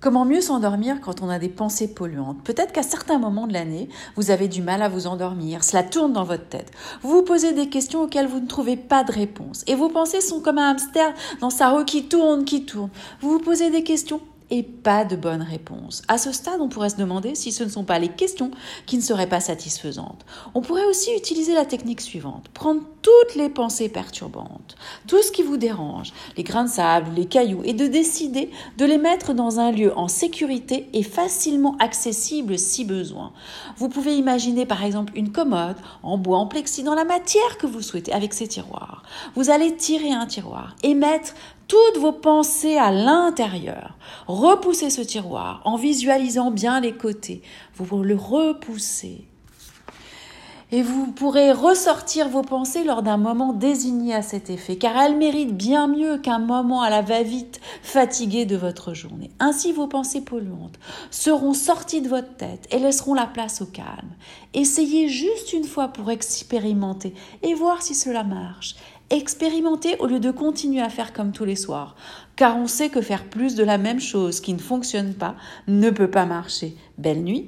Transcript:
Comment mieux s'endormir quand on a des pensées polluantes? Peut-être qu'à certains moments de l'année, vous avez du mal à vous endormir, cela tourne dans votre tête. Vous vous posez des questions auxquelles vous ne trouvez pas de réponse. Et vos pensées sont comme un hamster dans sa roue qui tourne, qui tourne. Vous vous posez des questions et pas de bonne réponse. À ce stade, on pourrait se demander si ce ne sont pas les questions qui ne seraient pas satisfaisantes. On pourrait aussi utiliser la technique suivante. Prendre toutes les pensées perturbantes, tout ce qui vous dérange, les grains de sable, les cailloux, et de décider de les mettre dans un lieu en sécurité et facilement accessible si besoin. Vous pouvez imaginer par exemple une commode en bois, en plexi, dans la matière que vous souhaitez, avec ses tiroirs. Vous allez tirer un tiroir et mettre toutes vos pensées à l'intérieur. Repoussez ce tiroir en visualisant bien les côtés. Vous le repoussez. Et vous pourrez ressortir vos pensées lors d'un moment désigné à cet effet, car elles méritent bien mieux qu'un moment à la va-vite fatigué de votre journée. Ainsi, vos pensées polluantes seront sorties de votre tête et laisseront la place au calme. Essayez juste une fois pour expérimenter et voir si cela marche. Expérimentez au lieu de continuer à faire comme tous les soirs, car on sait que faire plus de la même chose qui ne fonctionne pas ne peut pas marcher. Belle nuit